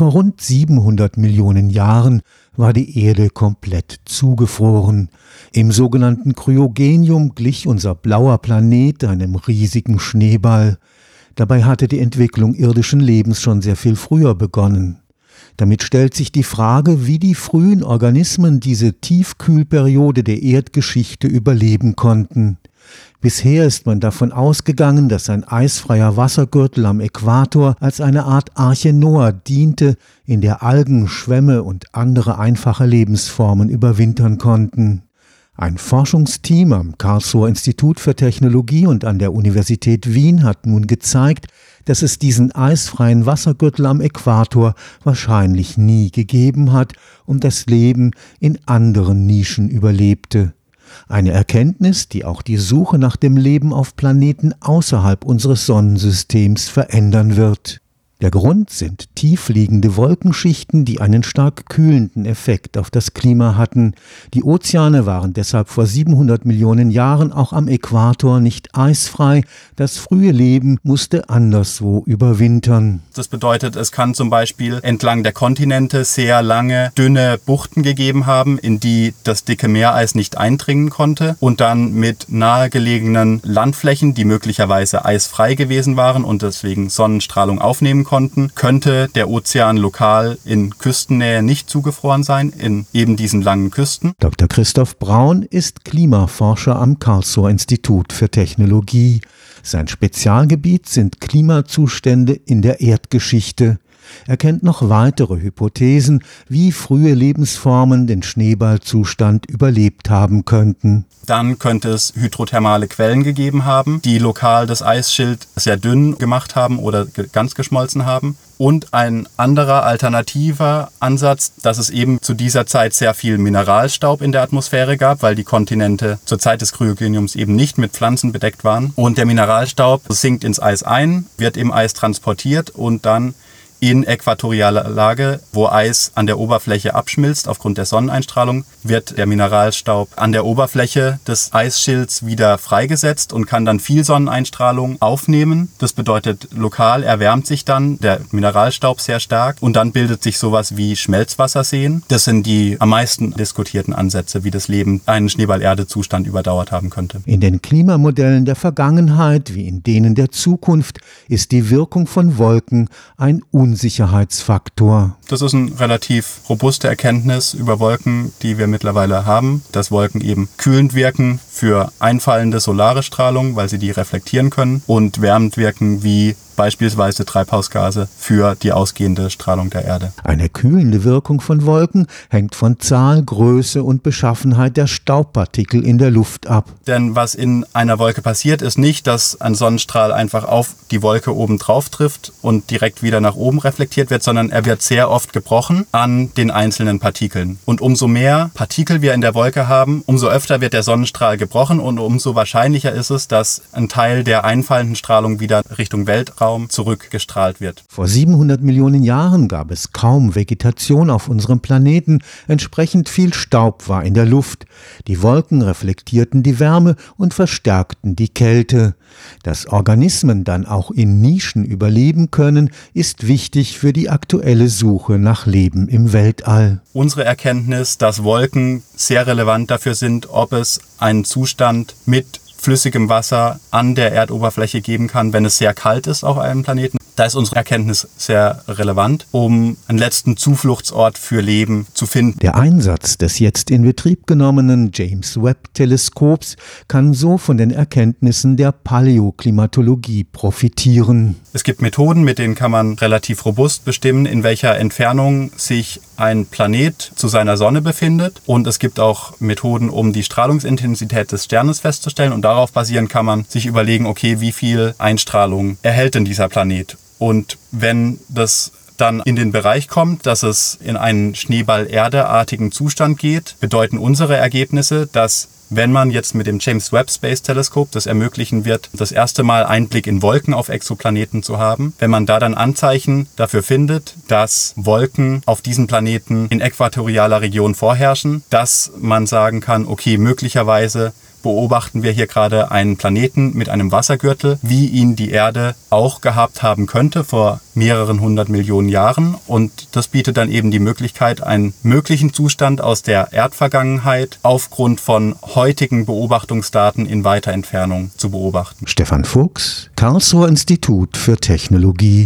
Vor rund 700 Millionen Jahren war die Erde komplett zugefroren. Im sogenannten Kryogenium glich unser blauer Planet einem riesigen Schneeball. Dabei hatte die Entwicklung irdischen Lebens schon sehr viel früher begonnen. Damit stellt sich die Frage, wie die frühen Organismen diese Tiefkühlperiode der Erdgeschichte überleben konnten. Bisher ist man davon ausgegangen, dass ein eisfreier Wassergürtel am Äquator als eine Art Arche Noah diente, in der Algen, Schwämme und andere einfache Lebensformen überwintern konnten. Ein Forschungsteam am Karlsruher Institut für Technologie und an der Universität Wien hat nun gezeigt, dass es diesen eisfreien Wassergürtel am Äquator wahrscheinlich nie gegeben hat und das Leben in anderen Nischen überlebte. Eine Erkenntnis, die auch die Suche nach dem Leben auf Planeten außerhalb unseres Sonnensystems verändern wird. Der Grund sind tiefliegende Wolkenschichten, die einen stark kühlenden Effekt auf das Klima hatten. Die Ozeane waren deshalb vor 700 Millionen Jahren auch am Äquator nicht eisfrei. Das frühe Leben musste anderswo überwintern. Das bedeutet, es kann zum Beispiel entlang der Kontinente sehr lange, dünne Buchten gegeben haben, in die das dicke Meereis nicht eindringen konnte und dann mit nahegelegenen Landflächen, die möglicherweise eisfrei gewesen waren und deswegen Sonnenstrahlung aufnehmen konnten, könnte der Ozean lokal in Küstennähe nicht zugefroren sein, in eben diesen langen Küsten. Dr. Christoph Braun ist Klimaforscher am Karlsruher Institut für Technologie. Sein Spezialgebiet sind Klimazustände in der Erdgeschichte. Er kennt noch weitere Hypothesen, wie frühe Lebensformen den Schneeballzustand überlebt haben könnten. Dann könnte es hydrothermale Quellen gegeben haben, die lokal das Eisschild sehr dünn gemacht haben oder ganz geschmolzen haben. Und ein anderer alternativer Ansatz, dass es eben zu dieser Zeit sehr viel Mineralstaub in der Atmosphäre gab, weil die Kontinente zur Zeit des Kryogeniums eben nicht mit Pflanzen bedeckt waren. Und der Mineralstaub sinkt ins Eis ein, wird im Eis transportiert und dann in äquatorialer Lage, wo Eis an der Oberfläche abschmilzt aufgrund der Sonneneinstrahlung, wird der Mineralstaub an der Oberfläche des Eisschilds wieder freigesetzt und kann dann viel Sonneneinstrahlung aufnehmen. Das bedeutet, lokal erwärmt sich dann der Mineralstaub sehr stark und dann bildet sich sowas wie Schmelzwasserseen. Das sind die am meisten diskutierten Ansätze, wie das Leben einen Schneeball-Erde-Zustand überdauert haben könnte. In den Klimamodellen der Vergangenheit wie in denen der Zukunft ist die Wirkung von Wolken ein un Unsicherheitsfaktor. Das ist eine relativ robuste Erkenntnis über Wolken, die wir mittlerweile haben, dass Wolken eben kühlend wirken für einfallende solare Strahlung, weil sie die reflektieren können und wärmend wirken wie beispielsweise Treibhausgase für die ausgehende Strahlung der Erde. Eine kühlende Wirkung von Wolken hängt von Zahl, Größe und Beschaffenheit der Staubpartikel in der Luft ab. Denn was in einer Wolke passiert, ist nicht, dass ein Sonnenstrahl einfach auf die Wolke oben drauf trifft und direkt wieder nach oben reflektiert wird, sondern er wird sehr oft gebrochen an den einzelnen Partikeln. Und umso mehr Partikel wir in der Wolke haben, umso öfter wird der Sonnenstrahl gebrochen und umso wahrscheinlicher ist es, dass ein Teil der einfallenden Strahlung wieder Richtung Weltraum Weltraum zurückgestrahlt wird. Vor 700 Millionen Jahren gab es kaum Vegetation auf unserem Planeten, entsprechend viel Staub war in der Luft. Die Wolken reflektierten die Wärme und verstärkten die Kälte. Dass Organismen dann auch in Nischen überleben können, ist wichtig für die aktuelle Suche nach Leben im Weltall. Unsere Erkenntnis, dass Wolken sehr relevant dafür sind, ob es einen Zustand mit flüssigem Wasser an der Erdoberfläche geben kann, wenn es sehr kalt ist auf einem Planeten. Da ist unsere Erkenntnis sehr relevant, um einen letzten Zufluchtsort für Leben zu finden. Der Einsatz des jetzt in Betrieb genommenen James Webb Teleskops kann so von den Erkenntnissen der Paläoklimatologie profitieren. Es gibt Methoden, mit denen kann man relativ robust bestimmen, in welcher Entfernung sich ein Planet zu seiner Sonne befindet. Und es gibt auch Methoden, um die Strahlungsintensität des Sternes festzustellen. Und darauf basierend kann man sich überlegen, okay, wie viel Einstrahlung erhält denn dieser Planet? Und wenn das dann in den Bereich kommt, dass es in einen Schneeball-Erde-artigen Zustand geht, bedeuten unsere Ergebnisse, dass wenn man jetzt mit dem James Webb Space Teleskop das ermöglichen wird, das erste Mal Einblick in Wolken auf Exoplaneten zu haben, wenn man da dann Anzeichen dafür findet, dass Wolken auf diesen Planeten in äquatorialer Region vorherrschen, dass man sagen kann, okay, möglicherweise beobachten wir hier gerade einen Planeten mit einem Wassergürtel, wie ihn die Erde auch gehabt haben könnte vor mehreren hundert Millionen Jahren. Und das bietet dann eben die Möglichkeit, einen möglichen Zustand aus der Erdvergangenheit aufgrund von heutigen Beobachtungsdaten in weiter Entfernung zu beobachten. Stefan Fuchs, Karlsruher Institut für Technologie